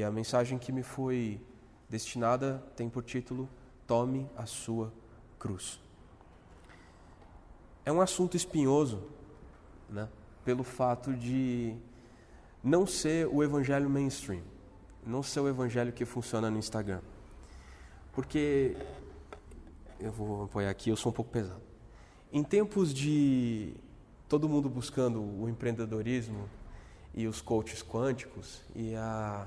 E a mensagem que me foi destinada tem por título Tome a sua cruz. É um assunto espinhoso, né? pelo fato de não ser o evangelho mainstream, não ser o evangelho que funciona no Instagram. Porque, eu vou apoiar aqui, eu sou um pouco pesado. Em tempos de todo mundo buscando o empreendedorismo e os coaches quânticos e a,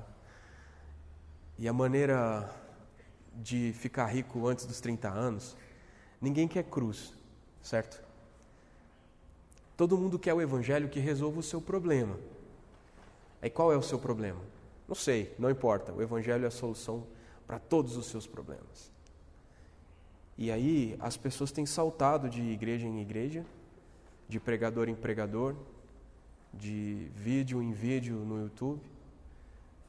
e a maneira de ficar rico antes dos 30 anos, ninguém quer cruz, certo? Todo mundo quer o evangelho que resolva o seu problema. Aí qual é o seu problema? Não sei, não importa. O evangelho é a solução para todos os seus problemas. E aí as pessoas têm saltado de igreja em igreja, de pregador em pregador, de vídeo em vídeo no YouTube,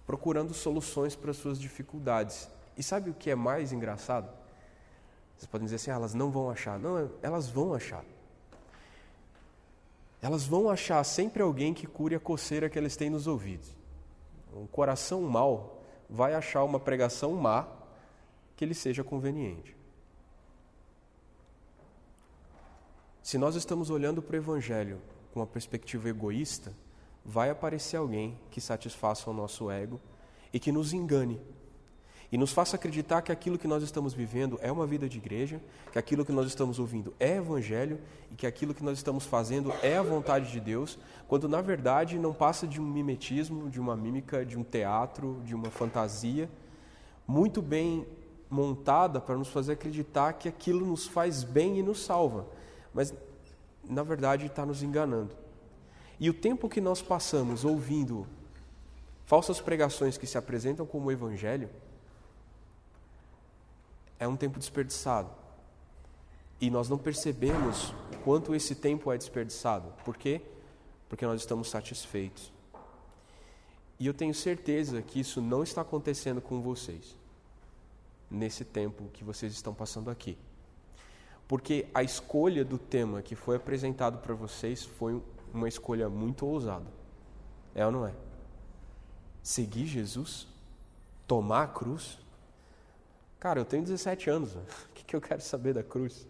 procurando soluções para as suas dificuldades. E sabe o que é mais engraçado? Vocês podem dizer assim, ah, elas não vão achar. Não, elas vão achar elas vão achar sempre alguém que cure a coceira que eles têm nos ouvidos. Um coração mau vai achar uma pregação má que lhe seja conveniente. Se nós estamos olhando para o Evangelho com uma perspectiva egoísta, vai aparecer alguém que satisfaça o nosso ego e que nos engane e nos faça acreditar que aquilo que nós estamos vivendo é uma vida de igreja, que aquilo que nós estamos ouvindo é evangelho e que aquilo que nós estamos fazendo é a vontade de Deus, quando na verdade não passa de um mimetismo, de uma mímica, de um teatro, de uma fantasia muito bem montada para nos fazer acreditar que aquilo nos faz bem e nos salva, mas na verdade está nos enganando. E o tempo que nós passamos ouvindo falsas pregações que se apresentam como evangelho, é um tempo desperdiçado. E nós não percebemos o quanto esse tempo é desperdiçado. Por quê? Porque nós estamos satisfeitos. E eu tenho certeza que isso não está acontecendo com vocês, nesse tempo que vocês estão passando aqui. Porque a escolha do tema que foi apresentado para vocês foi uma escolha muito ousada. É ou não é? Seguir Jesus? Tomar a cruz? Cara, eu tenho 17 anos, o que, que eu quero saber da cruz?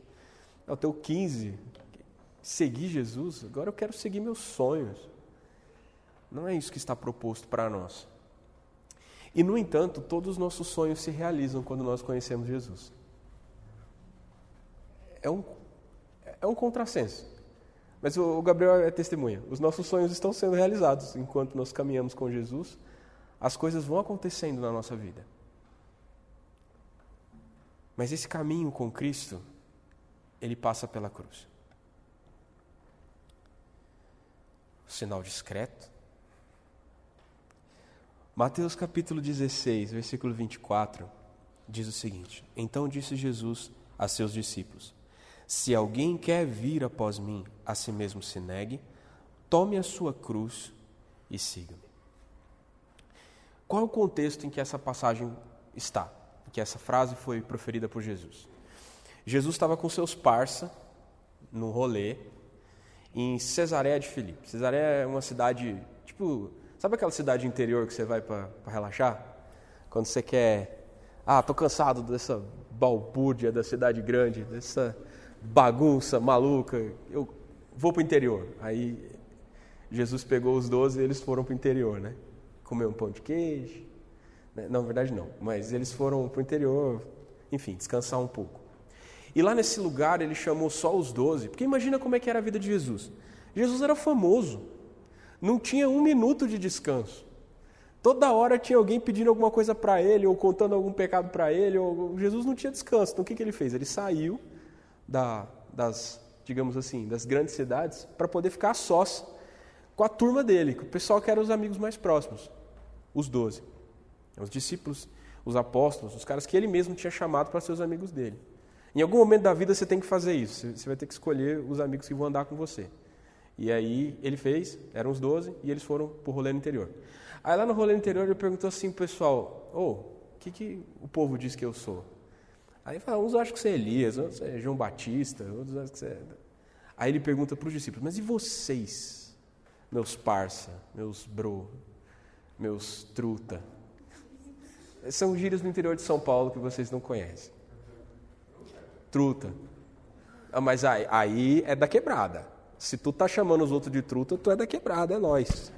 Eu tenho 15, seguir Jesus, agora eu quero seguir meus sonhos. Não é isso que está proposto para nós. E, no entanto, todos os nossos sonhos se realizam quando nós conhecemos Jesus. É um, é um contrassenso. Mas o Gabriel é testemunha. Os nossos sonhos estão sendo realizados enquanto nós caminhamos com Jesus. As coisas vão acontecendo na nossa vida. Mas esse caminho com Cristo, ele passa pela cruz. Sinal discreto. Mateus capítulo 16, versículo 24, diz o seguinte: Então disse Jesus a seus discípulos: Se alguém quer vir após mim, a si mesmo se negue, tome a sua cruz e siga-me. Qual é o contexto em que essa passagem está? que essa frase foi proferida por Jesus. Jesus estava com seus parça no rolê em Cesareia de Filipe. Cesareia é uma cidade, tipo, sabe aquela cidade interior que você vai para relaxar? Quando você quer, ah, tô cansado dessa balbúrdia da cidade grande, dessa bagunça maluca, eu vou para o interior. Aí Jesus pegou os doze e eles foram para o interior, né? Comer um pão de queijo, né? Não, na verdade não. Mas eles foram para o interior, enfim, descansar um pouco. E lá nesse lugar ele chamou só os doze, porque imagina como é que era a vida de Jesus. Jesus era famoso, não tinha um minuto de descanso. Toda hora tinha alguém pedindo alguma coisa para ele, ou contando algum pecado para ele. Ou... Jesus não tinha descanso. Então o que, que ele fez? Ele saiu da, das, digamos assim, das grandes cidades para poder ficar sós com a turma dele, com o pessoal que eram os amigos mais próximos, os doze. Os discípulos, os apóstolos, os caras que ele mesmo tinha chamado para ser os amigos dele. Em algum momento da vida você tem que fazer isso. Você vai ter que escolher os amigos que vão andar com você. E aí ele fez, eram os doze, e eles foram para o rolê no interior. Aí lá no rolê no interior ele perguntou assim pessoal, ô, oh, o que, que o povo diz que eu sou? Aí fala, uns acham que você é Elias, outros é João Batista, outros acham que você é... Aí ele pergunta para os discípulos, mas e vocês, meus parça, meus bro, meus truta? São gírias do interior de São Paulo que vocês não conhecem. Truta. Ah, mas aí, aí é da quebrada. Se tu tá chamando os outros de truta, tu é da quebrada, é nós.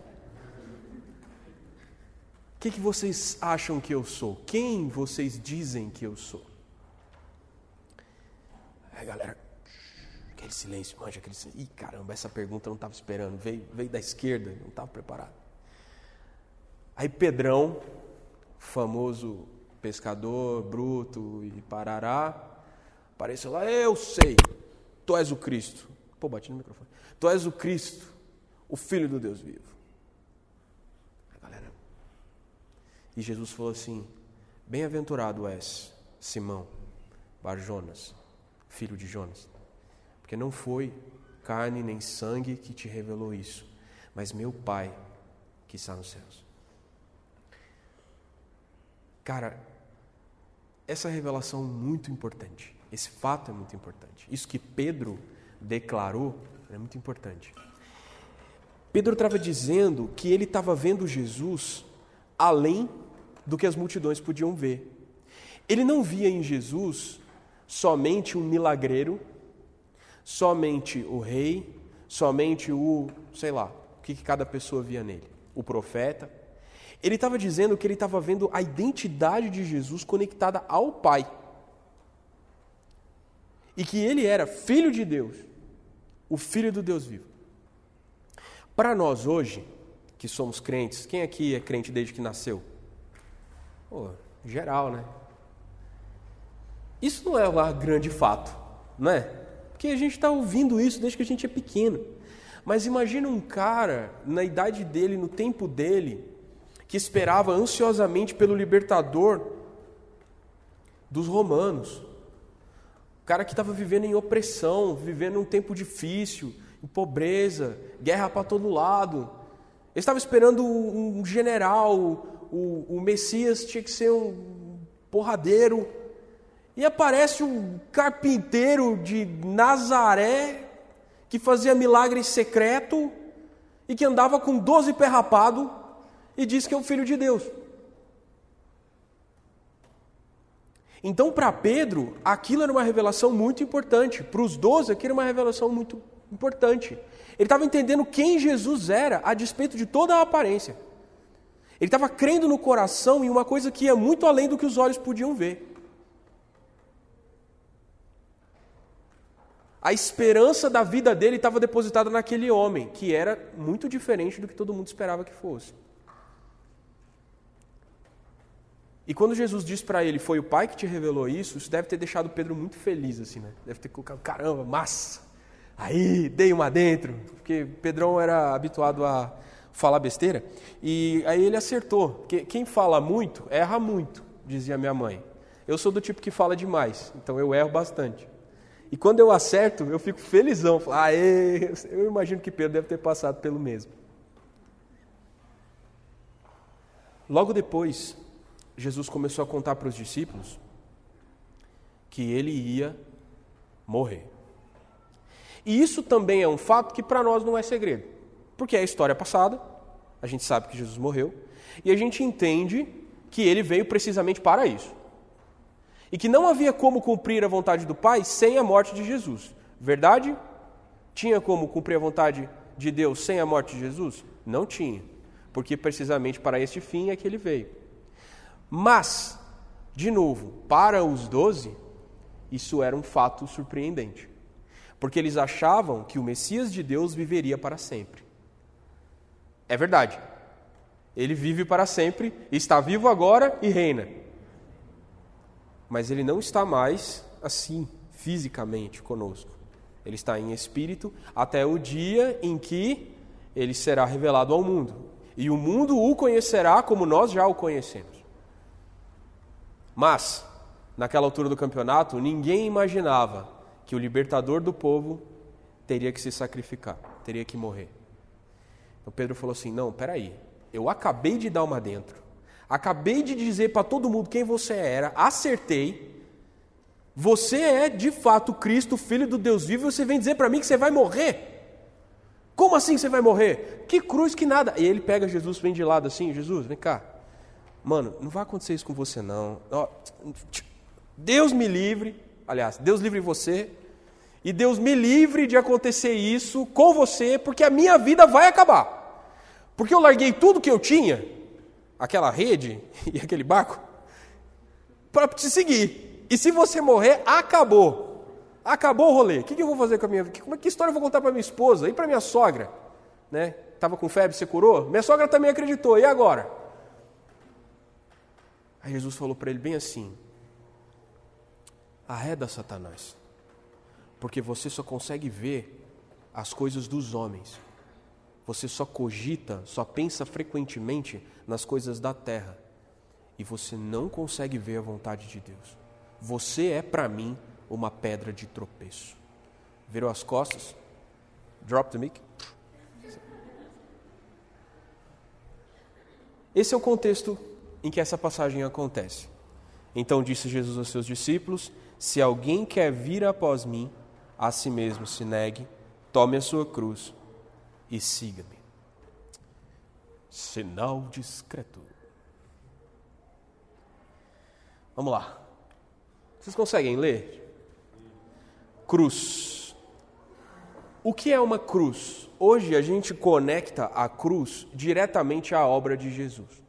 O que, que vocês acham que eu sou? Quem vocês dizem que eu sou? É, galera, aquele silêncio, manja aquele silêncio. Ih, caramba, essa pergunta eu não estava esperando. Veio, veio da esquerda, não estava preparado. Aí Pedrão, famoso pescador bruto e parará, apareceu lá, eu sei, tu és o Cristo. Pô, bati no microfone. Tu és o Cristo, o Filho do Deus vivo. galera. E Jesus falou assim: Bem-aventurado és, Simão, Barjonas, filho de Jonas, porque não foi carne nem sangue que te revelou isso, mas meu Pai que está nos céus. Cara, essa revelação é muito importante. Esse fato é muito importante. Isso que Pedro declarou é muito importante. Pedro estava dizendo que ele estava vendo Jesus além do que as multidões podiam ver. Ele não via em Jesus somente um milagreiro, somente o rei, somente o, sei lá, o que cada pessoa via nele, o profeta. Ele estava dizendo que ele estava vendo a identidade de Jesus conectada ao Pai. E que ele era filho de Deus, o filho do Deus vivo. Para nós hoje, que somos crentes, quem aqui é crente desde que nasceu? Pô, geral, né? Isso não é um grande fato, não é? Porque a gente está ouvindo isso desde que a gente é pequeno. Mas imagina um cara, na idade dele, no tempo dele, que esperava ansiosamente pelo libertador dos romanos. O cara que estava vivendo em opressão, vivendo um tempo difícil, em pobreza, guerra para todo lado. Ele estava esperando um general, o, o Messias tinha que ser um porradeiro e aparece um carpinteiro de Nazaré que fazia milagre secreto e que andava com doze pé rapado e diz que é o filho de Deus. Então, para Pedro, aquilo era uma revelação muito importante. Para os doze, aquilo era uma revelação muito importante. Ele estava entendendo quem Jesus era, a despeito de toda a aparência. Ele estava crendo no coração em uma coisa que ia muito além do que os olhos podiam ver. A esperança da vida dele estava depositada naquele homem, que era muito diferente do que todo mundo esperava que fosse. E quando Jesus disse para ele, foi o Pai que te revelou isso, isso deve ter deixado Pedro muito feliz, assim, né? Deve ter colocado, caramba, massa! Aí, dei uma dentro, porque Pedrão era habituado a falar besteira, e aí ele acertou. Quem fala muito, erra muito, dizia minha mãe. Eu sou do tipo que fala demais, então eu erro bastante. E quando eu acerto, eu fico felizão. Aê, eu imagino que Pedro deve ter passado pelo mesmo. Logo depois, Jesus começou a contar para os discípulos que ele ia morrer. E isso também é um fato que para nós não é segredo, porque é a história passada, a gente sabe que Jesus morreu, e a gente entende que ele veio precisamente para isso e que não havia como cumprir a vontade do Pai sem a morte de Jesus. Verdade? Tinha como cumprir a vontade de Deus sem a morte de Jesus? Não tinha, porque precisamente para este fim é que ele veio. Mas, de novo, para os doze, isso era um fato surpreendente, porque eles achavam que o Messias de Deus viveria para sempre. É verdade. Ele vive para sempre, está vivo agora e reina mas ele não está mais assim, fisicamente conosco. Ele está em espírito até o dia em que ele será revelado ao mundo. E o mundo o conhecerá como nós já o conhecemos. Mas, naquela altura do campeonato, ninguém imaginava que o libertador do povo teria que se sacrificar, teria que morrer. Então Pedro falou assim: Não, peraí, eu acabei de dar uma dentro. Acabei de dizer para todo mundo quem você era, acertei. Você é de fato Cristo, filho do Deus vivo, e você vem dizer para mim que você vai morrer? Como assim você vai morrer? Que cruz que nada. E ele pega Jesus, vem de lado assim: Jesus, vem cá. Mano, não vai acontecer isso com você, não. Deus me livre, aliás, Deus livre você, e Deus me livre de acontecer isso com você, porque a minha vida vai acabar. Porque eu larguei tudo que eu tinha, aquela rede e aquele barco, para te seguir. E se você morrer, acabou. Acabou o rolê. O que, eu vou fazer com a minha vida? Que, que história eu vou contar para minha esposa e para minha sogra? Né? Estava com febre, você curou? Minha sogra também acreditou. E agora? Aí Jesus falou para ele bem assim: arreda Satanás, porque você só consegue ver as coisas dos homens. Você só cogita, só pensa frequentemente nas coisas da terra. E você não consegue ver a vontade de Deus. Você é para mim uma pedra de tropeço. Virou as costas, drop the mic. Esse é o contexto em que essa passagem acontece. Então disse Jesus aos seus discípulos: Se alguém quer vir após mim, a si mesmo se negue, tome a sua cruz e siga-me. Sinal discreto. Vamos lá. Vocês conseguem ler? cruz. O que é uma cruz? Hoje a gente conecta a cruz diretamente à obra de Jesus.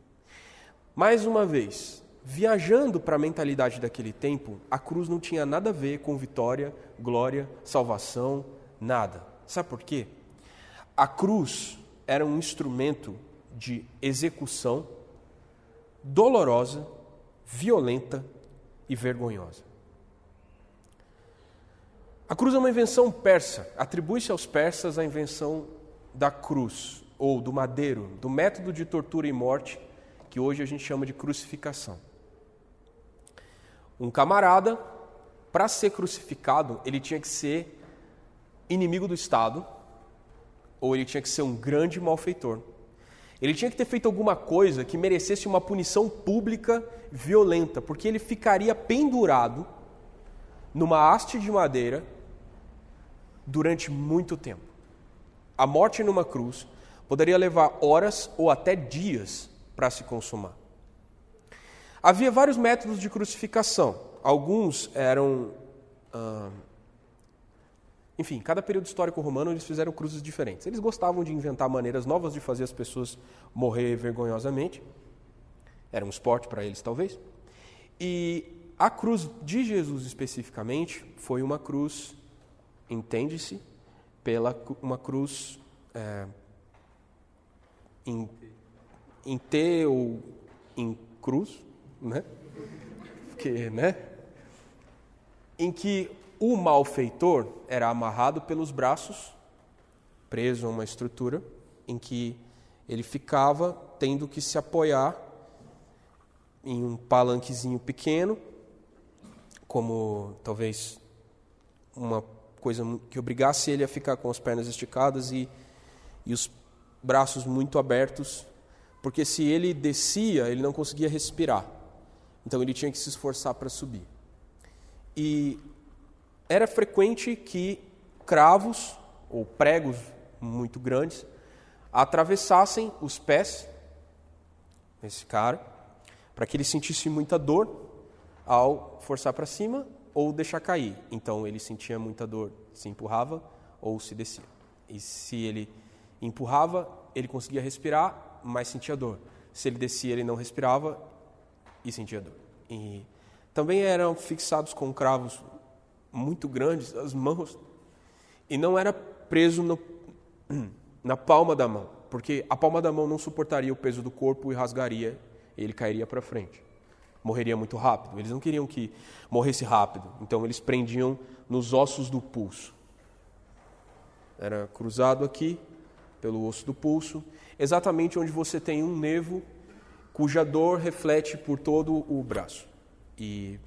Mais uma vez, viajando para a mentalidade daquele tempo, a cruz não tinha nada a ver com vitória, glória, salvação, nada. Sabe por quê? A cruz era um instrumento de execução dolorosa, violenta e vergonhosa. A cruz é uma invenção persa. Atribui-se aos persas a invenção da cruz, ou do madeiro, do método de tortura e morte que hoje a gente chama de crucificação. Um camarada, para ser crucificado, ele tinha que ser inimigo do Estado, ou ele tinha que ser um grande malfeitor. Ele tinha que ter feito alguma coisa que merecesse uma punição pública violenta, porque ele ficaria pendurado numa haste de madeira durante muito tempo. A morte numa cruz poderia levar horas ou até dias para se consumar. Havia vários métodos de crucificação. Alguns eram. Ah, enfim, cada período histórico romano eles fizeram cruzes diferentes. Eles gostavam de inventar maneiras novas de fazer as pessoas morrer vergonhosamente. Era um esporte para eles, talvez. E a cruz de Jesus especificamente foi uma cruz entende-se pela uma cruz é, em, em T ou em cruz, né? Porque, né? Em que o malfeitor era amarrado pelos braços, preso a uma estrutura, em que ele ficava tendo que se apoiar em um palanquezinho pequeno, como talvez uma coisa que obrigasse ele a ficar com as pernas esticadas e, e os braços muito abertos, porque se ele descia, ele não conseguia respirar. Então ele tinha que se esforçar para subir. E era frequente que cravos ou pregos muito grandes atravessassem os pés desse cara, para que ele sentisse muita dor ao forçar para cima ou deixar cair. Então ele sentia muita dor, se empurrava ou se descia. E se ele empurrava, ele conseguia respirar, mas sentia dor. Se ele descia, ele não respirava e sentia dor. E também eram fixados com cravos muito grandes as mãos e não era preso no, na palma da mão, porque a palma da mão não suportaria o peso do corpo e rasgaria, e ele cairia para frente morreria muito rápido. Eles não queriam que morresse rápido, então eles prendiam nos ossos do pulso. Era cruzado aqui, pelo osso do pulso, exatamente onde você tem um nervo cuja dor reflete por todo o braço. E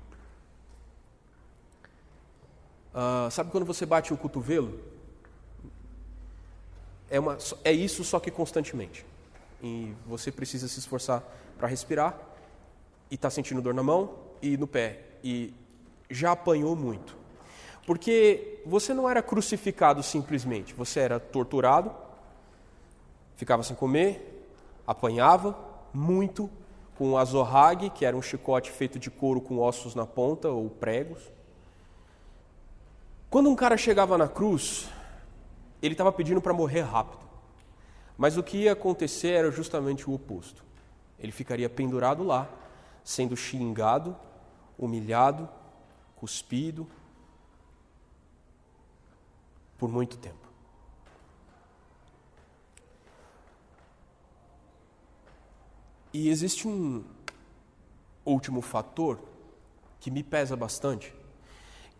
uh, sabe quando você bate o cotovelo? É, uma, é isso, só que constantemente. E você precisa se esforçar para respirar e está sentindo dor na mão e no pé e já apanhou muito. Porque você não era crucificado simplesmente, você era torturado, ficava sem comer, apanhava muito, com o azorrague, que era um chicote feito de couro com ossos na ponta ou pregos. Quando um cara chegava na cruz, ele estava pedindo para morrer rápido. Mas o que ia acontecer era justamente o oposto. Ele ficaria pendurado lá, sendo xingado, humilhado, cuspido, por muito tempo. E existe um último fator que me pesa bastante,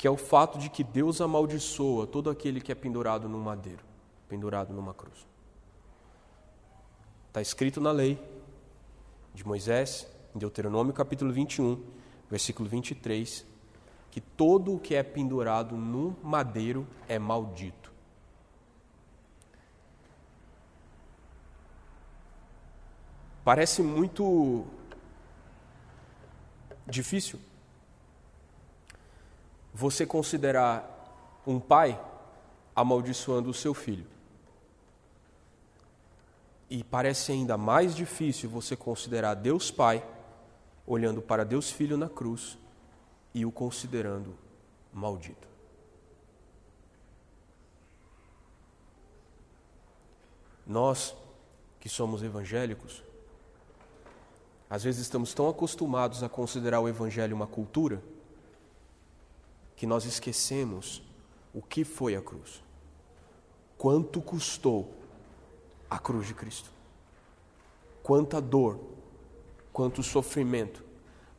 que é o fato de que Deus amaldiçoa todo aquele que é pendurado num madeiro, pendurado numa cruz. Está escrito na lei de Moisés, em Deuteronômio capítulo 21, versículo 23, que todo o que é pendurado no madeiro é maldito. Parece muito difícil você considerar um pai amaldiçoando o seu filho. E parece ainda mais difícil você considerar Deus Pai olhando para Deus Filho na cruz e o considerando maldito. Nós, que somos evangélicos, às vezes estamos tão acostumados a considerar o Evangelho uma cultura que nós esquecemos o que foi a cruz. Quanto custou a cruz de Cristo? Quanta dor, quanto sofrimento,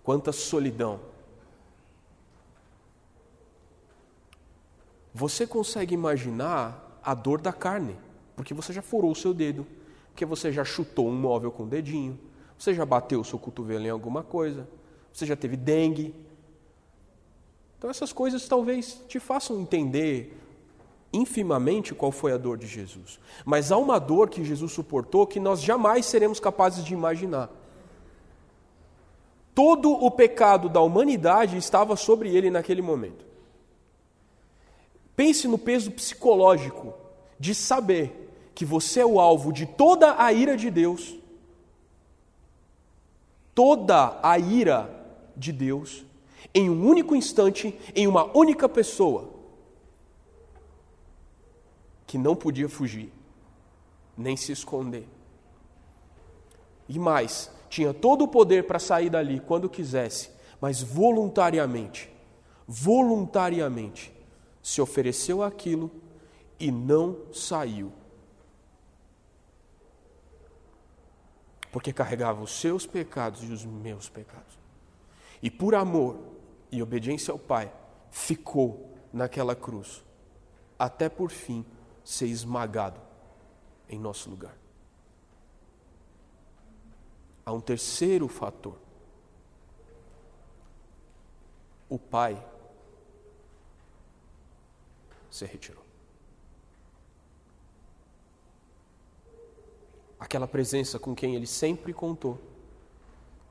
quanta solidão Você consegue imaginar a dor da carne, porque você já furou o seu dedo, porque você já chutou um móvel com o dedinho, você já bateu o seu cotovelo em alguma coisa, você já teve dengue. Então essas coisas talvez te façam entender infimamente qual foi a dor de Jesus. Mas há uma dor que Jesus suportou que nós jamais seremos capazes de imaginar. Todo o pecado da humanidade estava sobre ele naquele momento. Pense no peso psicológico de saber que você é o alvo de toda a ira de Deus, toda a ira de Deus, em um único instante, em uma única pessoa, que não podia fugir, nem se esconder. E mais, tinha todo o poder para sair dali quando quisesse, mas voluntariamente, voluntariamente, se ofereceu aquilo e não saiu. Porque carregava os seus pecados e os meus pecados. E por amor e obediência ao Pai, ficou naquela cruz, até por fim ser esmagado em nosso lugar. Há um terceiro fator. O Pai se retirou. Aquela presença com quem ele sempre contou,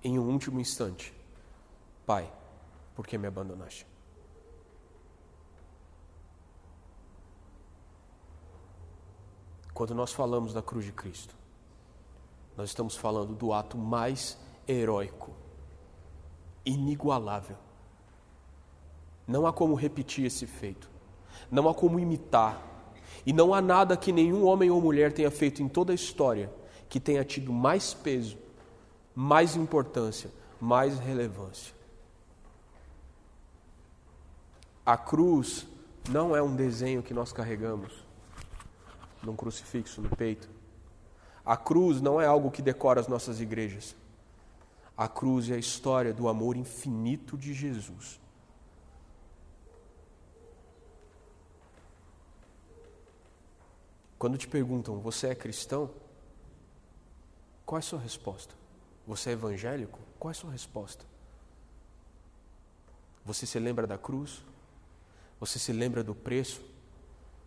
em um último instante: Pai, por que me abandonaste? Quando nós falamos da cruz de Cristo, nós estamos falando do ato mais heróico, inigualável. Não há como repetir esse feito não há como imitar. E não há nada que nenhum homem ou mulher tenha feito em toda a história que tenha tido mais peso, mais importância, mais relevância. A cruz não é um desenho que nós carregamos num crucifixo no peito. A cruz não é algo que decora as nossas igrejas. A cruz é a história do amor infinito de Jesus Quando te perguntam, você é cristão? Qual é a sua resposta? Você é evangélico? Qual é a sua resposta? Você se lembra da cruz? Você se lembra do preço?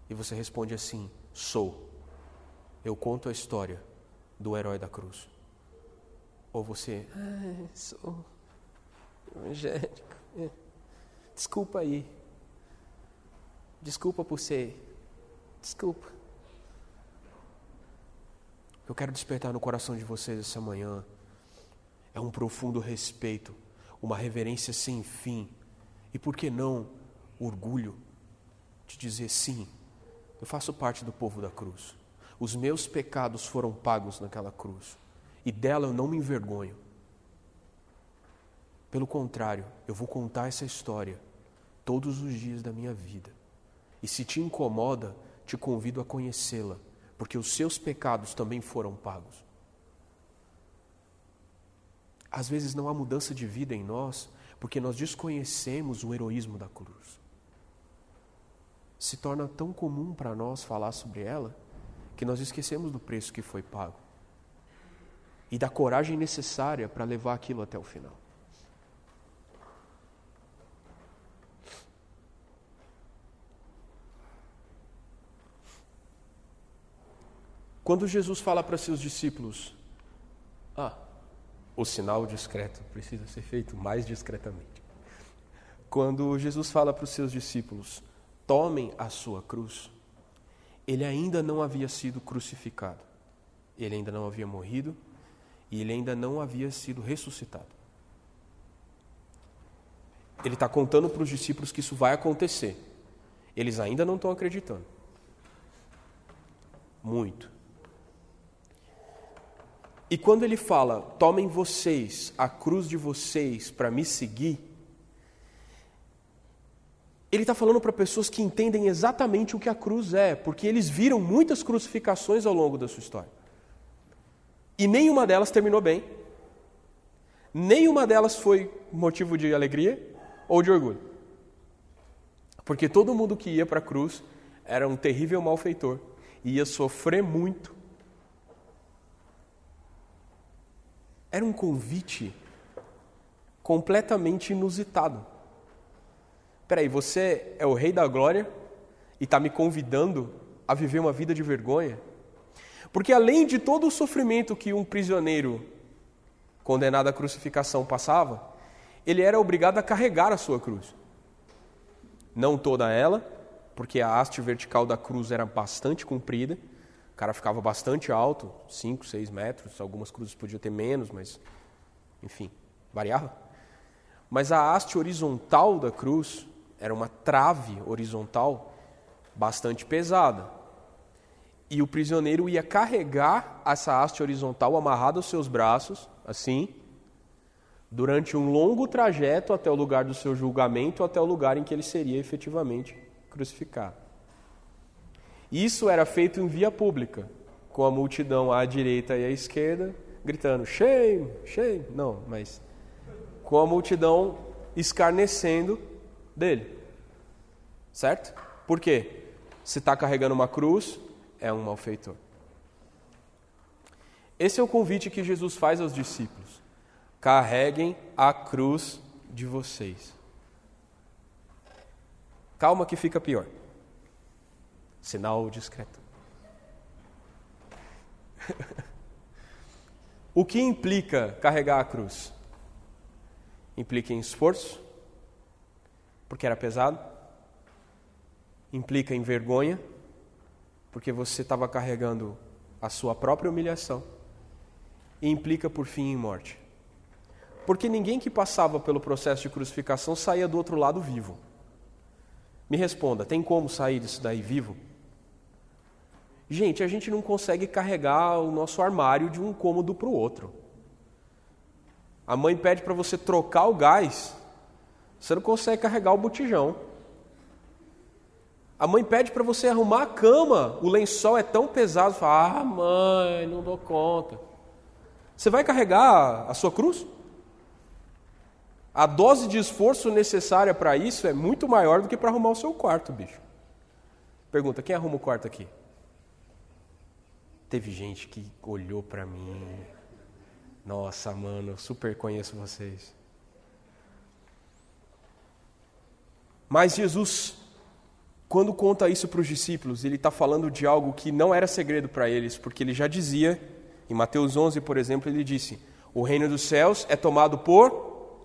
E você responde assim: sou. Eu conto a história do herói da cruz. Ou você, ah, sou evangélico. Desculpa aí. Desculpa por ser. Desculpa. Eu quero despertar no coração de vocês essa manhã é um profundo respeito, uma reverência sem fim. E por que não orgulho de dizer sim, eu faço parte do povo da cruz. Os meus pecados foram pagos naquela cruz. E dela eu não me envergonho. Pelo contrário, eu vou contar essa história todos os dias da minha vida. E se te incomoda, te convido a conhecê-la, porque os seus pecados também foram pagos. Às vezes não há mudança de vida em nós, porque nós desconhecemos o heroísmo da cruz. Se torna tão comum para nós falar sobre ela, que nós esquecemos do preço que foi pago e da coragem necessária para levar aquilo até o final. Quando Jesus fala para seus discípulos, ah, o sinal discreto precisa ser feito mais discretamente. Quando Jesus fala para os seus discípulos, tomem a sua cruz, ele ainda não havia sido crucificado, ele ainda não havia morrido e ele ainda não havia sido ressuscitado. Ele está contando para os discípulos que isso vai acontecer. Eles ainda não estão acreditando. Muito. E quando ele fala, tomem vocês a cruz de vocês para me seguir, ele está falando para pessoas que entendem exatamente o que a cruz é, porque eles viram muitas crucificações ao longo da sua história. E nenhuma delas terminou bem. Nenhuma delas foi motivo de alegria ou de orgulho. Porque todo mundo que ia para a cruz era um terrível malfeitor, ia sofrer muito Era um convite completamente inusitado. Peraí, você é o rei da glória e está me convidando a viver uma vida de vergonha? Porque além de todo o sofrimento que um prisioneiro condenado à crucificação passava, ele era obrigado a carregar a sua cruz. Não toda ela, porque a haste vertical da cruz era bastante comprida, o cara ficava bastante alto, 5, 6 metros, algumas cruzes podiam ter menos, mas enfim, variava. Mas a haste horizontal da cruz era uma trave horizontal bastante pesada. E o prisioneiro ia carregar essa haste horizontal amarrada aos seus braços, assim, durante um longo trajeto até o lugar do seu julgamento, até o lugar em que ele seria efetivamente crucificado. Isso era feito em via pública, com a multidão à direita e à esquerda gritando shame, shame, não, mas com a multidão escarnecendo dele. Certo? Por quê? Se está carregando uma cruz, é um malfeitor. Esse é o convite que Jesus faz aos discípulos. Carreguem a cruz de vocês. Calma que fica pior. Sinal discreto. o que implica carregar a cruz? Implica em esforço, porque era pesado. Implica em vergonha, porque você estava carregando a sua própria humilhação. E implica, por fim, em morte. Porque ninguém que passava pelo processo de crucificação saía do outro lado vivo. Me responda, tem como sair disso daí vivo? Gente, a gente não consegue carregar o nosso armário de um cômodo para o outro. A mãe pede para você trocar o gás, você não consegue carregar o botijão. A mãe pede para você arrumar a cama, o lençol é tão pesado, fala, ah, mãe, não dou conta. Você vai carregar a sua cruz? A dose de esforço necessária para isso é muito maior do que para arrumar o seu quarto, bicho. Pergunta: quem arruma o quarto aqui? Teve gente que olhou para mim. Nossa, mano, eu super conheço vocês. Mas Jesus, quando conta isso para os discípulos, ele está falando de algo que não era segredo para eles, porque ele já dizia, em Mateus 11, por exemplo, ele disse: O reino dos céus é tomado por.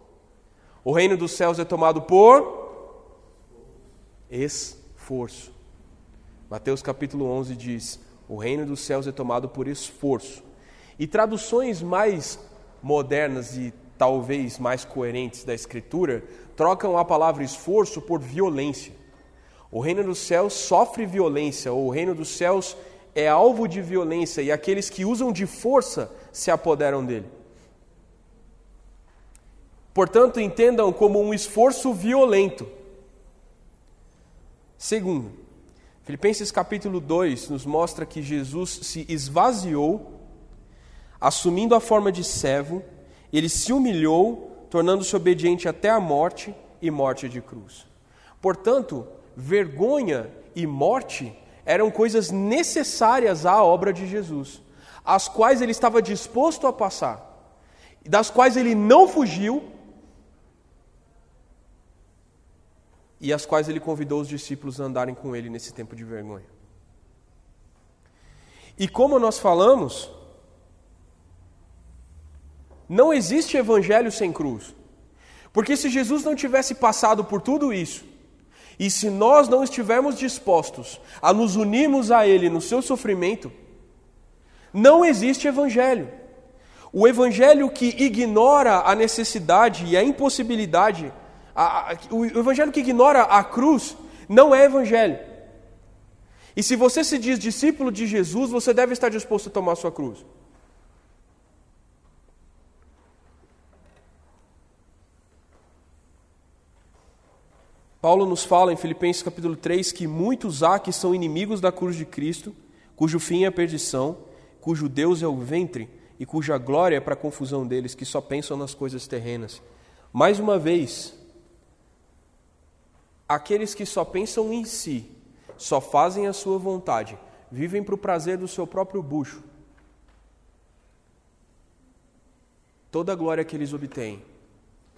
O reino dos céus é tomado por. Esforço. Mateus capítulo 11 diz: o reino dos céus é tomado por esforço. E traduções mais modernas e talvez mais coerentes da Escritura trocam a palavra esforço por violência. O reino dos céus sofre violência, ou o reino dos céus é alvo de violência, e aqueles que usam de força se apoderam dele. Portanto, entendam como um esforço violento. Segundo, Filipenses capítulo 2 nos mostra que Jesus se esvaziou, assumindo a forma de servo, ele se humilhou, tornando-se obediente até a morte e morte de cruz. Portanto, vergonha e morte eram coisas necessárias à obra de Jesus, as quais ele estava disposto a passar, das quais ele não fugiu e as quais ele convidou os discípulos a andarem com ele nesse tempo de vergonha. E como nós falamos, não existe evangelho sem cruz. Porque se Jesus não tivesse passado por tudo isso, e se nós não estivermos dispostos a nos unirmos a Ele no seu sofrimento, não existe evangelho. O evangelho que ignora a necessidade e a impossibilidade a, a, o evangelho que ignora a cruz não é evangelho. E se você se diz discípulo de Jesus, você deve estar disposto a tomar sua cruz. Paulo nos fala em Filipenses capítulo 3 que muitos há que são inimigos da cruz de Cristo, cujo fim é a perdição, cujo Deus é o ventre e cuja glória é para a confusão deles, que só pensam nas coisas terrenas. Mais uma vez, Aqueles que só pensam em si, só fazem a sua vontade, vivem para o prazer do seu próprio bucho. Toda a glória que eles obtêm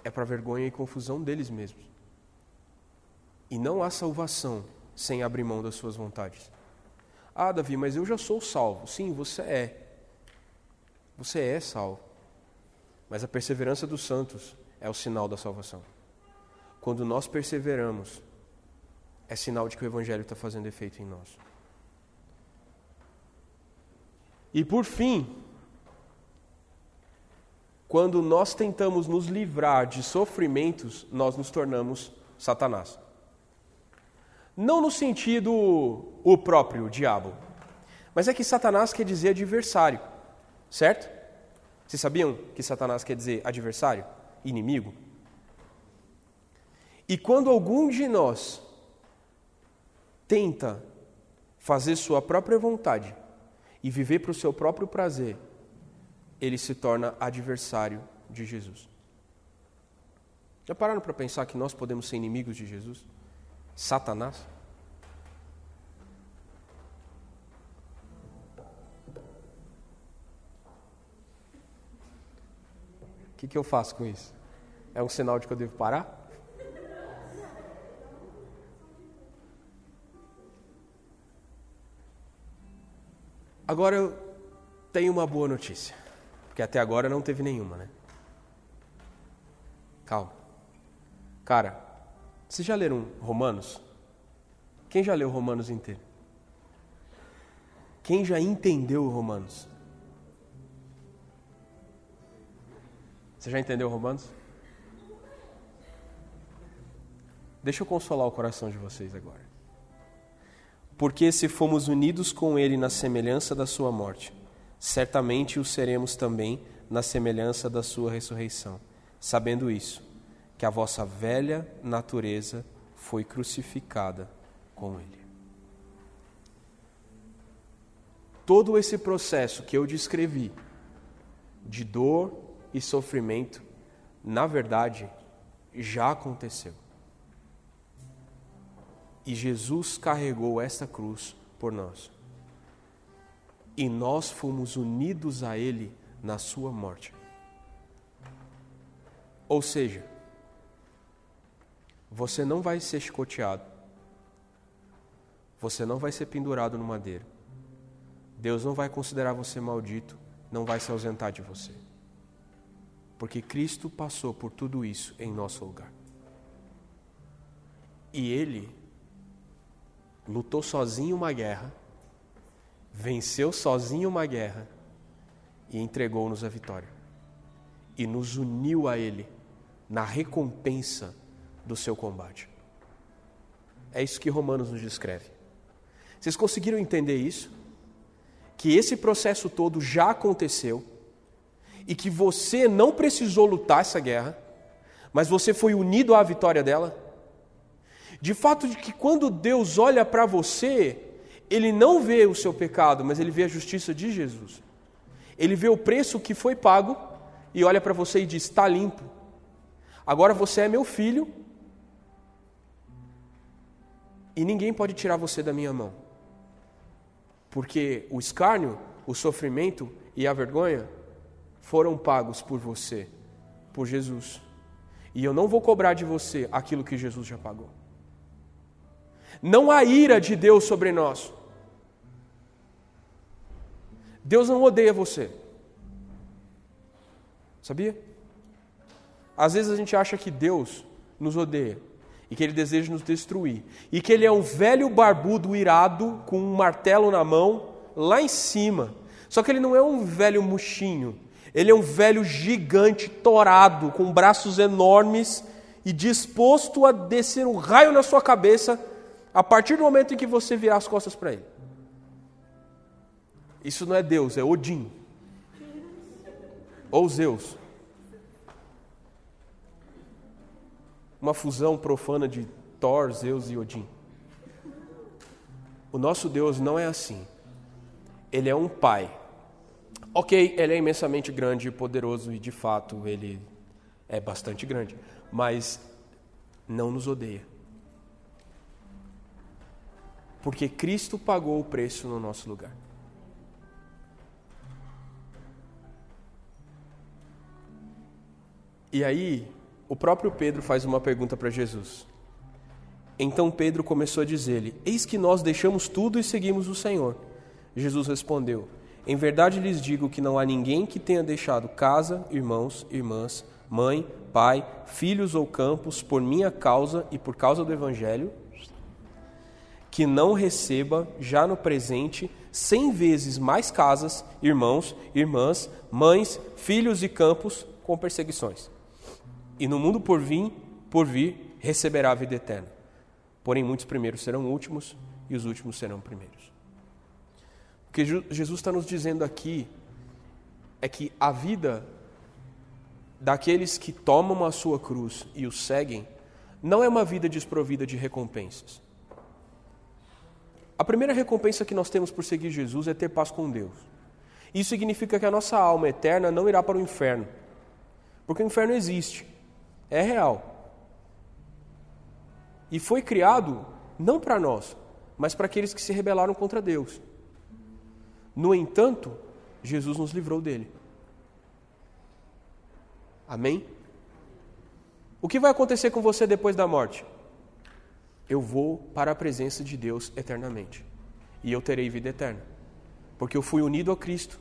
é para vergonha e confusão deles mesmos. E não há salvação sem abrir mão das suas vontades. Ah, Davi, mas eu já sou salvo. Sim, você é. Você é salvo. Mas a perseverança dos santos é o sinal da salvação. Quando nós perseveramos, é sinal de que o Evangelho está fazendo efeito em nós. E por fim, quando nós tentamos nos livrar de sofrimentos, nós nos tornamos Satanás. Não no sentido o próprio diabo, mas é que Satanás quer dizer adversário, certo? Vocês sabiam que Satanás quer dizer adversário, inimigo? E quando algum de nós tenta fazer sua própria vontade e viver para o seu próprio prazer, ele se torna adversário de Jesus. Já pararam para pensar que nós podemos ser inimigos de Jesus? Satanás? O que, que eu faço com isso? É um sinal de que eu devo parar? Agora eu tenho uma boa notícia, porque até agora não teve nenhuma, né? Calma. Cara, vocês já leram Romanos? Quem já leu Romanos inteiro? Quem já entendeu Romanos? Você já entendeu Romanos? Deixa eu consolar o coração de vocês agora porque se fomos unidos com Ele na semelhança da Sua morte, certamente o seremos também na semelhança da Sua ressurreição. Sabendo isso, que a vossa velha natureza foi crucificada com Ele. Todo esse processo que eu descrevi, de dor e sofrimento, na verdade, já aconteceu. E Jesus carregou esta cruz por nós. E nós fomos unidos a Ele na Sua morte. Ou seja, você não vai ser chicoteado, você não vai ser pendurado no madeiro, Deus não vai considerar você maldito, não vai se ausentar de você. Porque Cristo passou por tudo isso em nosso lugar. E Ele lutou sozinho uma guerra, venceu sozinho uma guerra e entregou-nos a vitória. e nos uniu a Ele na recompensa do seu combate. É isso que Romanos nos descreve. Vocês conseguiram entender isso? Que esse processo todo já aconteceu e que você não precisou lutar essa guerra, mas você foi unido à vitória dela? De fato de que quando Deus olha para você, ele não vê o seu pecado, mas ele vê a justiça de Jesus. Ele vê o preço que foi pago e olha para você e diz: está limpo. Agora você é meu filho e ninguém pode tirar você da minha mão. Porque o escárnio, o sofrimento e a vergonha foram pagos por você, por Jesus. E eu não vou cobrar de você aquilo que Jesus já pagou. Não há ira de Deus sobre nós. Deus não odeia você. Sabia? Às vezes a gente acha que Deus nos odeia e que Ele deseja nos destruir e que Ele é um velho barbudo irado com um martelo na mão lá em cima. Só que Ele não é um velho murchinho, Ele é um velho gigante torado com braços enormes e disposto a descer um raio na sua cabeça a partir do momento em que você virar as costas para Ele. Isso não é Deus, é Odin. Ou Zeus. Uma fusão profana de Thor, Zeus e Odin. O nosso Deus não é assim. Ele é um pai. Ok, ele é imensamente grande e poderoso, e de fato ele é bastante grande, mas não nos odeia. Porque Cristo pagou o preço no nosso lugar. E aí, o próprio Pedro faz uma pergunta para Jesus. Então Pedro começou a dizer-lhe: Eis que nós deixamos tudo e seguimos o Senhor. Jesus respondeu: Em verdade lhes digo que não há ninguém que tenha deixado casa, irmãos, irmãs, mãe, pai, filhos ou campos por minha causa e por causa do Evangelho, que não receba já no presente cem vezes mais casas, irmãos, irmãs, mães, filhos e campos com perseguições e no mundo por vir, por vir receberá a vida eterna. Porém, muitos primeiros serão últimos e os últimos serão primeiros. O que Jesus está nos dizendo aqui é que a vida daqueles que tomam a sua cruz e o seguem não é uma vida desprovida de recompensas. A primeira recompensa que nós temos por seguir Jesus é ter paz com Deus. Isso significa que a nossa alma eterna não irá para o inferno, porque o inferno existe é real. E foi criado não para nós, mas para aqueles que se rebelaram contra Deus. No entanto, Jesus nos livrou dele. Amém? O que vai acontecer com você depois da morte? Eu vou para a presença de Deus eternamente. E eu terei vida eterna. Porque eu fui unido a Cristo.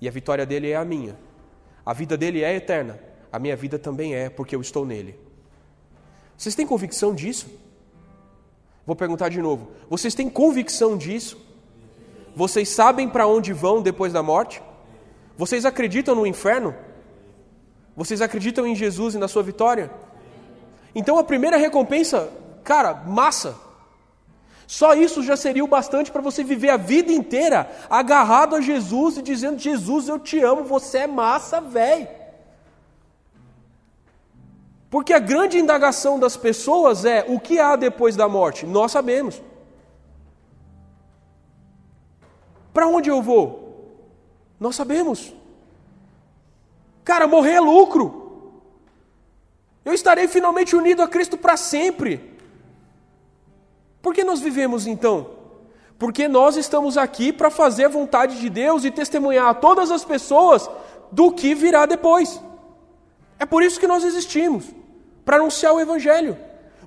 E a vitória dele é a minha. A vida dele é eterna a minha vida também é, porque eu estou nele. Vocês têm convicção disso? Vou perguntar de novo. Vocês têm convicção disso? Vocês sabem para onde vão depois da morte? Vocês acreditam no inferno? Vocês acreditam em Jesus e na sua vitória? Então a primeira recompensa, cara, massa. Só isso já seria o bastante para você viver a vida inteira agarrado a Jesus e dizendo: Jesus, eu te amo, você é massa, velho. Porque a grande indagação das pessoas é: o que há depois da morte? Nós sabemos. Para onde eu vou? Nós sabemos. Cara, morrer é lucro. Eu estarei finalmente unido a Cristo para sempre. Por que nós vivemos então? Porque nós estamos aqui para fazer a vontade de Deus e testemunhar a todas as pessoas do que virá depois. É por isso que nós existimos para anunciar o Evangelho.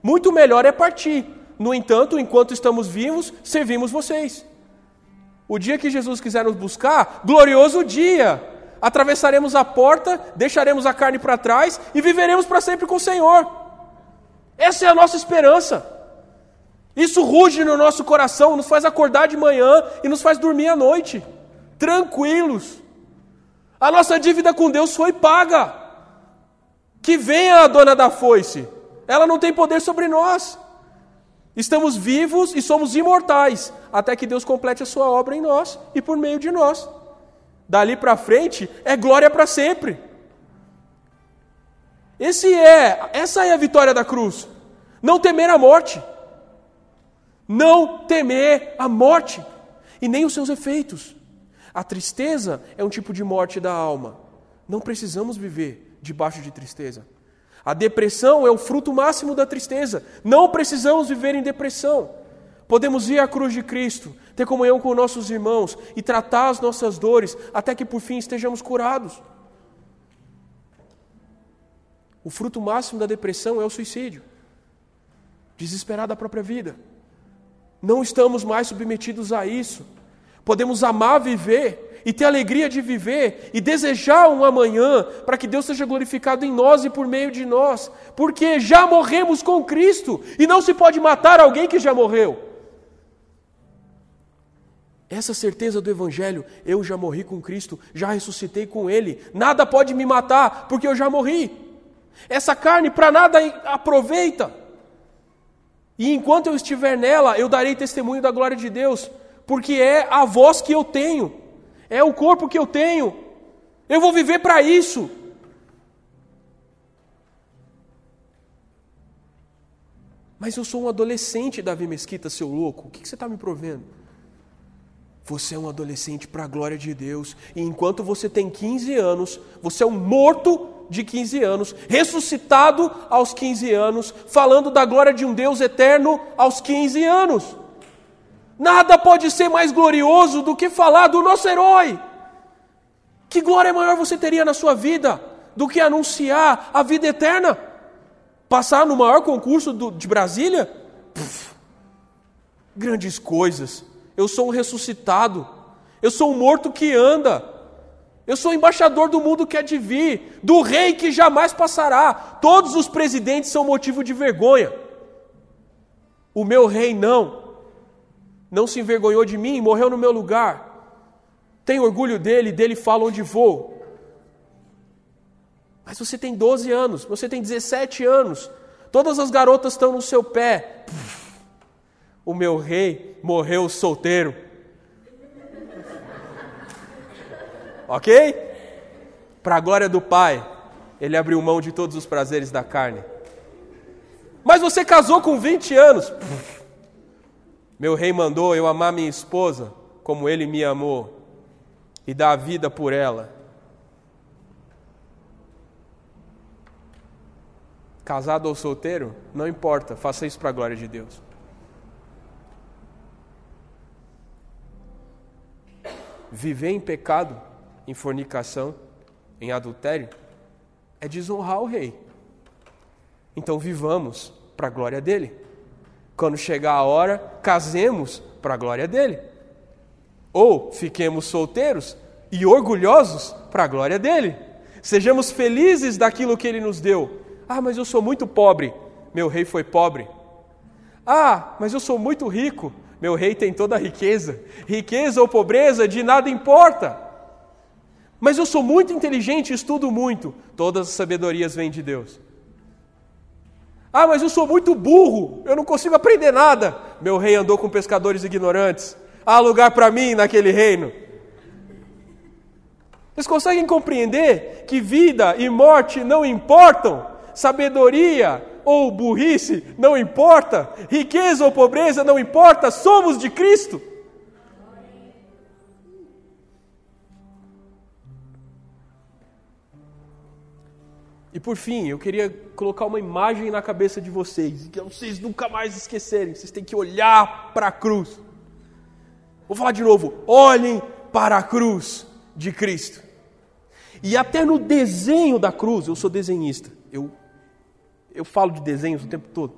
Muito melhor é partir. No entanto, enquanto estamos vivos, servimos vocês. O dia que Jesus quiser nos buscar, glorioso dia. Atravessaremos a porta, deixaremos a carne para trás e viveremos para sempre com o Senhor. Essa é a nossa esperança. Isso ruge no nosso coração, nos faz acordar de manhã e nos faz dormir à noite, tranquilos. A nossa dívida com Deus foi paga. Que venha a dona da foice. Ela não tem poder sobre nós. Estamos vivos e somos imortais, até que Deus complete a sua obra em nós e por meio de nós. Dali para frente é glória para sempre. Esse é, essa é a vitória da cruz. Não temer a morte. Não temer a morte e nem os seus efeitos. A tristeza é um tipo de morte da alma. Não precisamos viver debaixo de tristeza. A depressão é o fruto máximo da tristeza. Não precisamos viver em depressão. Podemos ir à cruz de Cristo, ter comunhão com nossos irmãos e tratar as nossas dores até que por fim estejamos curados. O fruto máximo da depressão é o suicídio desesperar da própria vida. Não estamos mais submetidos a isso. Podemos amar viver e ter alegria de viver e desejar um amanhã para que Deus seja glorificado em nós e por meio de nós, porque já morremos com Cristo e não se pode matar alguém que já morreu. Essa certeza do Evangelho, eu já morri com Cristo, já ressuscitei com Ele, nada pode me matar, porque eu já morri. Essa carne para nada aproveita. E enquanto eu estiver nela, eu darei testemunho da glória de Deus, porque é a voz que eu tenho, é o corpo que eu tenho. Eu vou viver para isso. Mas eu sou um adolescente, Davi Mesquita, seu louco. O que você está me provendo? Você é um adolescente para a glória de Deus. E enquanto você tem 15 anos, você é um morto de 15 anos, ressuscitado aos 15 anos, falando da glória de um Deus eterno aos 15 anos. Nada pode ser mais glorioso do que falar do nosso herói. Que glória maior você teria na sua vida do que anunciar a vida eterna? Passar no maior concurso do, de Brasília? Puf, grandes coisas. Eu sou um ressuscitado. Eu sou um morto que anda. Eu sou embaixador do mundo que há de vir, do rei que jamais passará. Todos os presidentes são motivo de vergonha. O meu rei não. Não se envergonhou de mim, morreu no meu lugar. Tenho orgulho dele, dele falo onde vou. Mas você tem 12 anos, você tem 17 anos, todas as garotas estão no seu pé. O meu rei morreu solteiro. Ok? Para a glória do Pai, ele abriu mão de todos os prazeres da carne. Mas você casou com 20 anos. Meu rei mandou eu amar minha esposa como ele me amou e dar a vida por ela. Casado ou solteiro, não importa, faça isso para a glória de Deus. Viver em pecado em fornicação, em adultério, é desonrar o rei. Então vivamos para a glória dele. Quando chegar a hora, casemos para a glória dele. Ou fiquemos solteiros e orgulhosos para a glória dele. Sejamos felizes daquilo que ele nos deu. Ah, mas eu sou muito pobre. Meu rei foi pobre. Ah, mas eu sou muito rico. Meu rei tem toda a riqueza. Riqueza ou pobreza, de nada importa. Mas eu sou muito inteligente estudo muito. Todas as sabedorias vêm de Deus. Ah, mas eu sou muito burro, eu não consigo aprender nada. Meu rei andou com pescadores ignorantes. Há lugar para mim naquele reino. Vocês conseguem compreender que vida e morte não importam? Sabedoria ou burrice não importa? Riqueza ou pobreza não importa? Somos de Cristo. E por fim, eu queria colocar uma imagem na cabeça de vocês, que vocês nunca mais esquecerem, vocês têm que olhar para a cruz. Vou falar de novo: olhem para a cruz de Cristo. E até no desenho da cruz, eu sou desenhista, eu, eu falo de desenhos o tempo todo.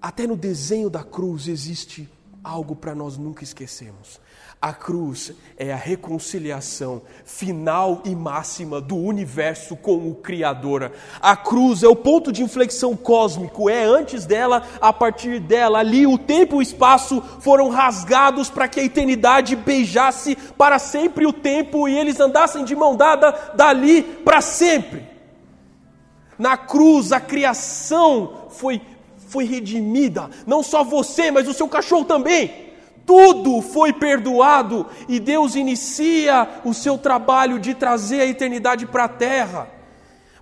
Até no desenho da cruz existe algo para nós nunca esquecermos. A cruz é a reconciliação final e máxima do universo com o Criador. A cruz é o ponto de inflexão cósmico, é antes dela, a partir dela. Ali o tempo e o espaço foram rasgados para que a eternidade beijasse para sempre o tempo e eles andassem de mão dada dali para sempre. Na cruz, a criação foi, foi redimida, não só você, mas o seu cachorro também tudo foi perdoado e Deus inicia o seu trabalho de trazer a eternidade para a terra,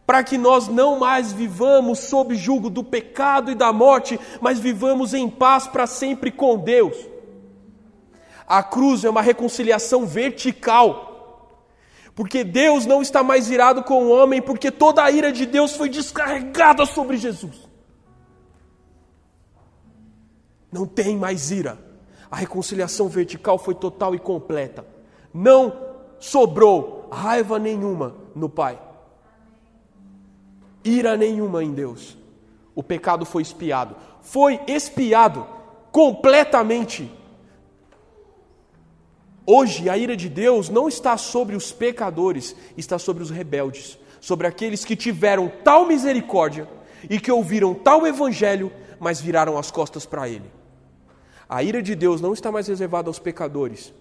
para que nós não mais vivamos sob julgo do pecado e da morte, mas vivamos em paz para sempre com Deus. A cruz é uma reconciliação vertical, porque Deus não está mais irado com o homem, porque toda a ira de Deus foi descarregada sobre Jesus. Não tem mais ira a reconciliação vertical foi total e completa. Não sobrou raiva nenhuma no Pai, ira nenhuma em Deus. O pecado foi espiado, foi espiado completamente. Hoje a ira de Deus não está sobre os pecadores, está sobre os rebeldes, sobre aqueles que tiveram tal misericórdia e que ouviram tal evangelho, mas viraram as costas para ele. A ira de Deus não está mais reservada aos pecadores,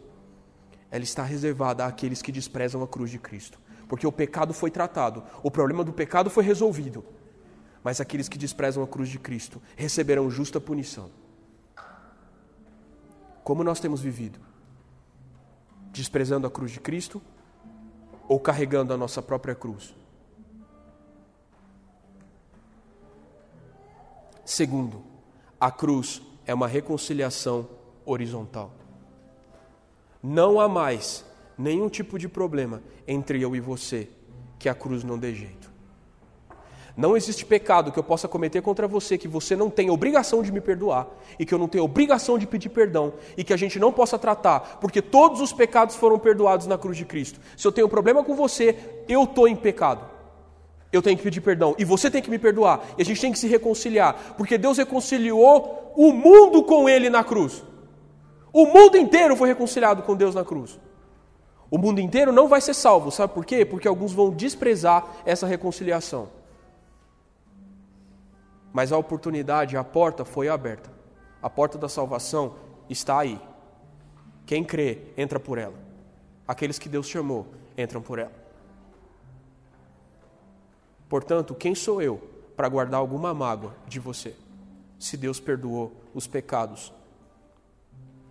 ela está reservada àqueles que desprezam a cruz de Cristo. Porque o pecado foi tratado, o problema do pecado foi resolvido. Mas aqueles que desprezam a cruz de Cristo receberão justa punição. Como nós temos vivido? Desprezando a cruz de Cristo ou carregando a nossa própria cruz? Segundo, a cruz é uma reconciliação horizontal. Não há mais nenhum tipo de problema entre eu e você que a cruz não dê jeito. Não existe pecado que eu possa cometer contra você que você não tem obrigação de me perdoar e que eu não tenho obrigação de pedir perdão e que a gente não possa tratar, porque todos os pecados foram perdoados na cruz de Cristo. Se eu tenho um problema com você, eu estou em pecado eu tenho que pedir perdão. E você tem que me perdoar. E a gente tem que se reconciliar. Porque Deus reconciliou o mundo com Ele na cruz. O mundo inteiro foi reconciliado com Deus na cruz. O mundo inteiro não vai ser salvo. Sabe por quê? Porque alguns vão desprezar essa reconciliação. Mas a oportunidade, a porta foi aberta. A porta da salvação está aí. Quem crê, entra por ela. Aqueles que Deus chamou, entram por ela. Portanto, quem sou eu para guardar alguma mágoa de você, se Deus perdoou os pecados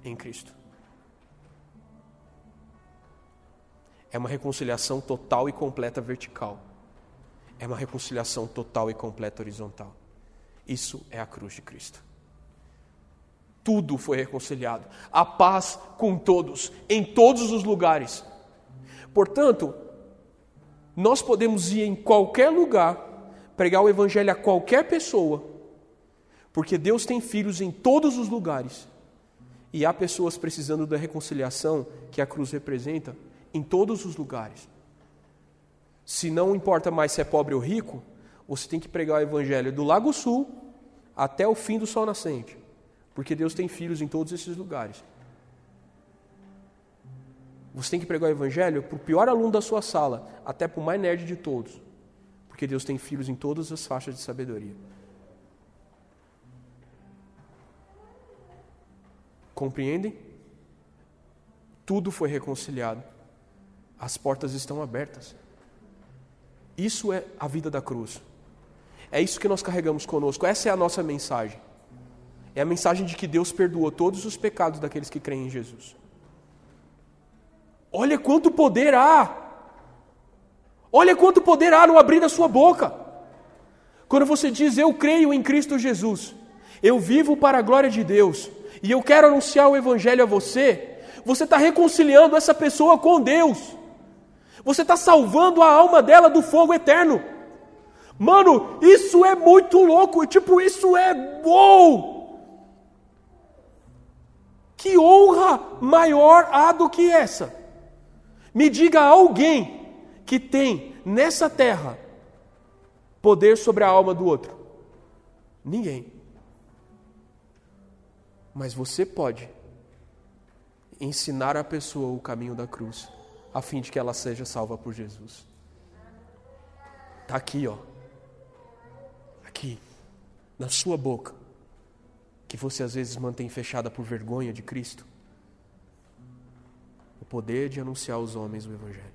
em Cristo? É uma reconciliação total e completa vertical. É uma reconciliação total e completa horizontal. Isso é a cruz de Cristo. Tudo foi reconciliado. A paz com todos, em todos os lugares. Portanto, nós podemos ir em qualquer lugar, pregar o Evangelho a qualquer pessoa, porque Deus tem filhos em todos os lugares. E há pessoas precisando da reconciliação que a cruz representa em todos os lugares. Se não importa mais se é pobre ou rico, você tem que pregar o Evangelho do Lago Sul até o fim do sol nascente, porque Deus tem filhos em todos esses lugares. Você tem que pregar o evangelho para o pior aluno da sua sala, até para o mais nerd de todos. Porque Deus tem filhos em todas as faixas de sabedoria. Compreendem? Tudo foi reconciliado. As portas estão abertas. Isso é a vida da cruz. É isso que nós carregamos conosco. Essa é a nossa mensagem. É a mensagem de que Deus perdoou todos os pecados daqueles que creem em Jesus. Olha quanto poder há. Olha quanto poder há no abrir da sua boca. Quando você diz, Eu creio em Cristo Jesus, eu vivo para a glória de Deus, e eu quero anunciar o Evangelho a você, você está reconciliando essa pessoa com Deus. Você está salvando a alma dela do fogo eterno. Mano, isso é muito louco. Tipo, isso é uou! Que honra maior há do que essa? Me diga alguém que tem nessa terra poder sobre a alma do outro. Ninguém. Mas você pode ensinar a pessoa o caminho da cruz, a fim de que ela seja salva por Jesus. Está aqui, ó. Aqui, na sua boca, que você às vezes mantém fechada por vergonha de Cristo. Poder de anunciar aos homens o Evangelho.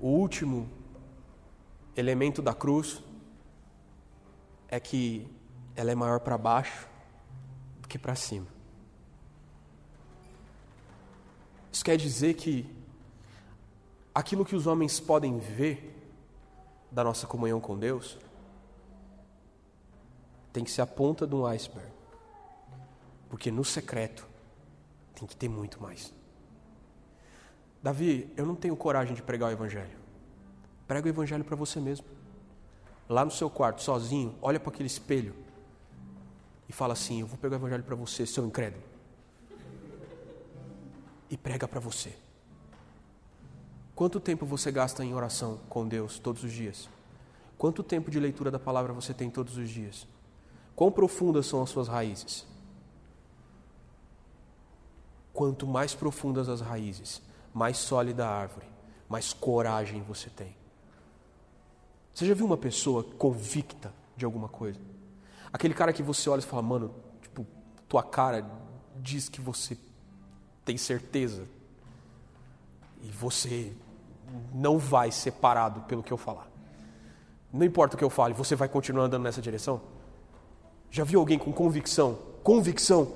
O último elemento da cruz é que ela é maior para baixo do que para cima. Isso quer dizer que aquilo que os homens podem ver da nossa comunhão com Deus tem que ser a ponta de um iceberg. Porque no secreto tem que ter muito mais. Davi, eu não tenho coragem de pregar o Evangelho. Prega o Evangelho para você mesmo. Lá no seu quarto, sozinho, olha para aquele espelho e fala assim: Eu vou pegar o Evangelho para você, seu incrédulo. E prega para você. Quanto tempo você gasta em oração com Deus todos os dias? Quanto tempo de leitura da palavra você tem todos os dias? Quão profundas são as suas raízes? Quanto mais profundas as raízes, mais sólida a árvore, mais coragem você tem. Você já viu uma pessoa convicta de alguma coisa? Aquele cara que você olha e fala, mano, tipo, tua cara diz que você tem certeza. E você não vai ser parado pelo que eu falar. Não importa o que eu fale, você vai continuar andando nessa direção? Já viu alguém com convicção? Convicção.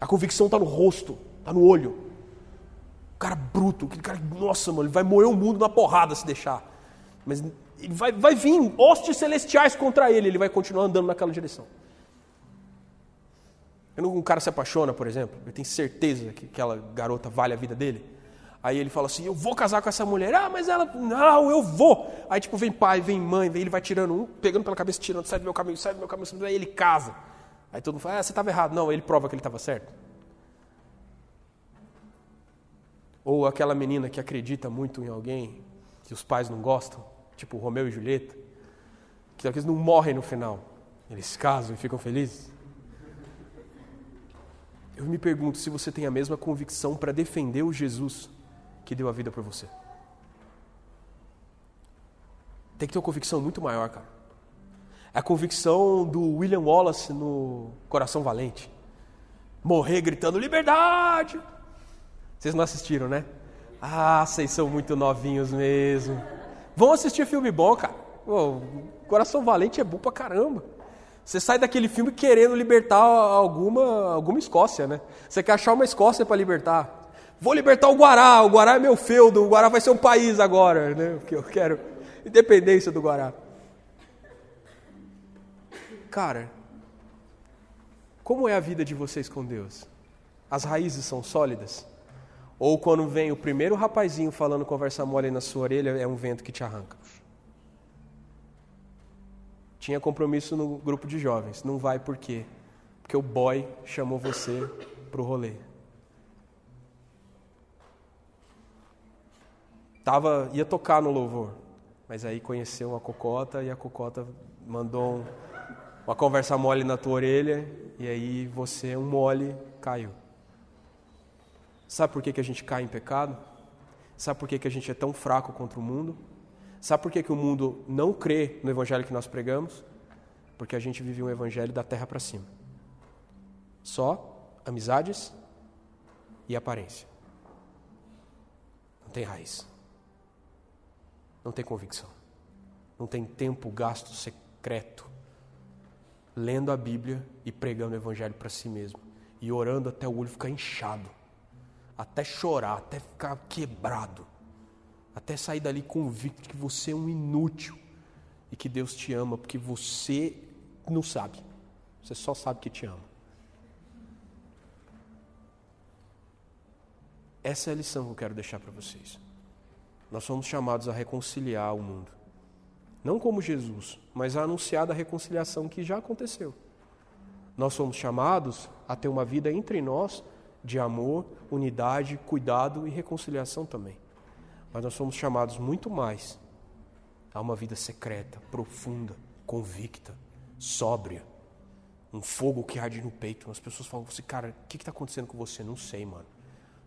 A convicção está no rosto, está no olho. O cara bruto, aquele cara, nossa, mano, ele vai moer o mundo na porrada se deixar. Mas ele vai, vai vir hostes celestiais contra ele, ele vai continuar andando naquela direção. Quando um cara se apaixona, por exemplo, ele tem certeza que aquela garota vale a vida dele. Aí ele fala assim: Eu vou casar com essa mulher. Ah, mas ela. Não, eu vou. Aí, tipo, vem pai, vem mãe, vem, ele vai tirando um, pegando pela cabeça, tirando, sai do meu caminho, sai do meu caminho, aí ele casa. Aí todo mundo fala: Ah, você estava errado. Não, ele prova que ele estava certo. Ou aquela menina que acredita muito em alguém, que os pais não gostam, tipo Romeu e Julieta, que eles não morrem no final. Eles casam e ficam felizes. Eu me pergunto se você tem a mesma convicção para defender o Jesus que deu a vida por você. Tem que ter uma convicção muito maior, cara. É a convicção do William Wallace no Coração Valente. Morrer gritando liberdade. Vocês não assistiram, né? Ah, vocês são muito novinhos mesmo. Vão assistir filme bom, cara. Pô, Coração Valente é bom pra caramba. Você sai daquele filme querendo libertar alguma, alguma Escócia, né? Você quer achar uma Escócia para libertar. Vou libertar o Guará, o Guará é meu feudo, o Guará vai ser um país agora, né? Porque eu quero independência do Guará. Cara, como é a vida de vocês com Deus? As raízes são sólidas? Ou quando vem o primeiro rapazinho falando conversa mole na sua orelha, é um vento que te arranca? Tinha compromisso no grupo de jovens. Não vai por quê? Porque o boy chamou você para o rolê. Tava, ia tocar no louvor, mas aí conheceu a cocota e a cocota mandou um, uma conversa mole na tua orelha e aí você, um mole, caiu. Sabe por que, que a gente cai em pecado? Sabe por que, que a gente é tão fraco contra o mundo? Sabe por que, que o mundo não crê no evangelho que nós pregamos? Porque a gente vive um evangelho da terra para cima. Só amizades e aparência. Não tem raiz. Não tem convicção. Não tem tempo gasto secreto lendo a Bíblia e pregando o evangelho para si mesmo e orando até o olho ficar inchado, até chorar, até ficar quebrado até sair dali convicto de que você é um inútil e que Deus te ama, porque você não sabe, você só sabe que te ama. Essa é a lição que eu quero deixar para vocês. Nós somos chamados a reconciliar o mundo. Não como Jesus, mas a anunciar a reconciliação que já aconteceu. Nós somos chamados a ter uma vida entre nós de amor, unidade, cuidado e reconciliação também. Mas nós somos chamados muito mais a uma vida secreta, profunda, convicta, sóbria, um fogo que arde no peito. As pessoas falam assim, cara, o que está acontecendo com você? Não sei, mano.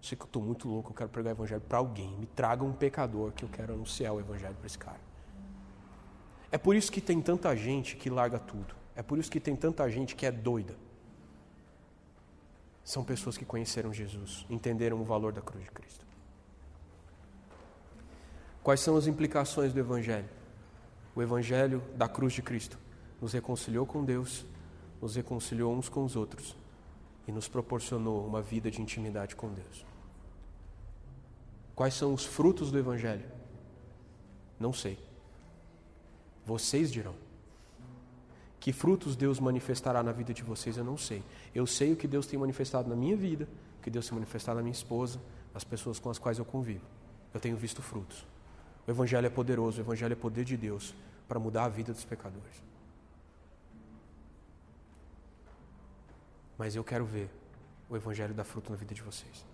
Sei que eu estou muito louco, eu quero pregar o evangelho para alguém. Me traga um pecador que eu quero anunciar o evangelho para esse cara. É por isso que tem tanta gente que larga tudo. É por isso que tem tanta gente que é doida. São pessoas que conheceram Jesus, entenderam o valor da cruz de Cristo. Quais são as implicações do Evangelho? O Evangelho da cruz de Cristo nos reconciliou com Deus, nos reconciliou uns com os outros e nos proporcionou uma vida de intimidade com Deus. Quais são os frutos do Evangelho? Não sei. Vocês dirão. Que frutos Deus manifestará na vida de vocês, eu não sei. Eu sei o que Deus tem manifestado na minha vida, o que Deus tem manifestado na minha esposa, nas pessoas com as quais eu convivo. Eu tenho visto frutos. O Evangelho é poderoso, o Evangelho é poder de Deus para mudar a vida dos pecadores. Mas eu quero ver o Evangelho dar fruto na vida de vocês.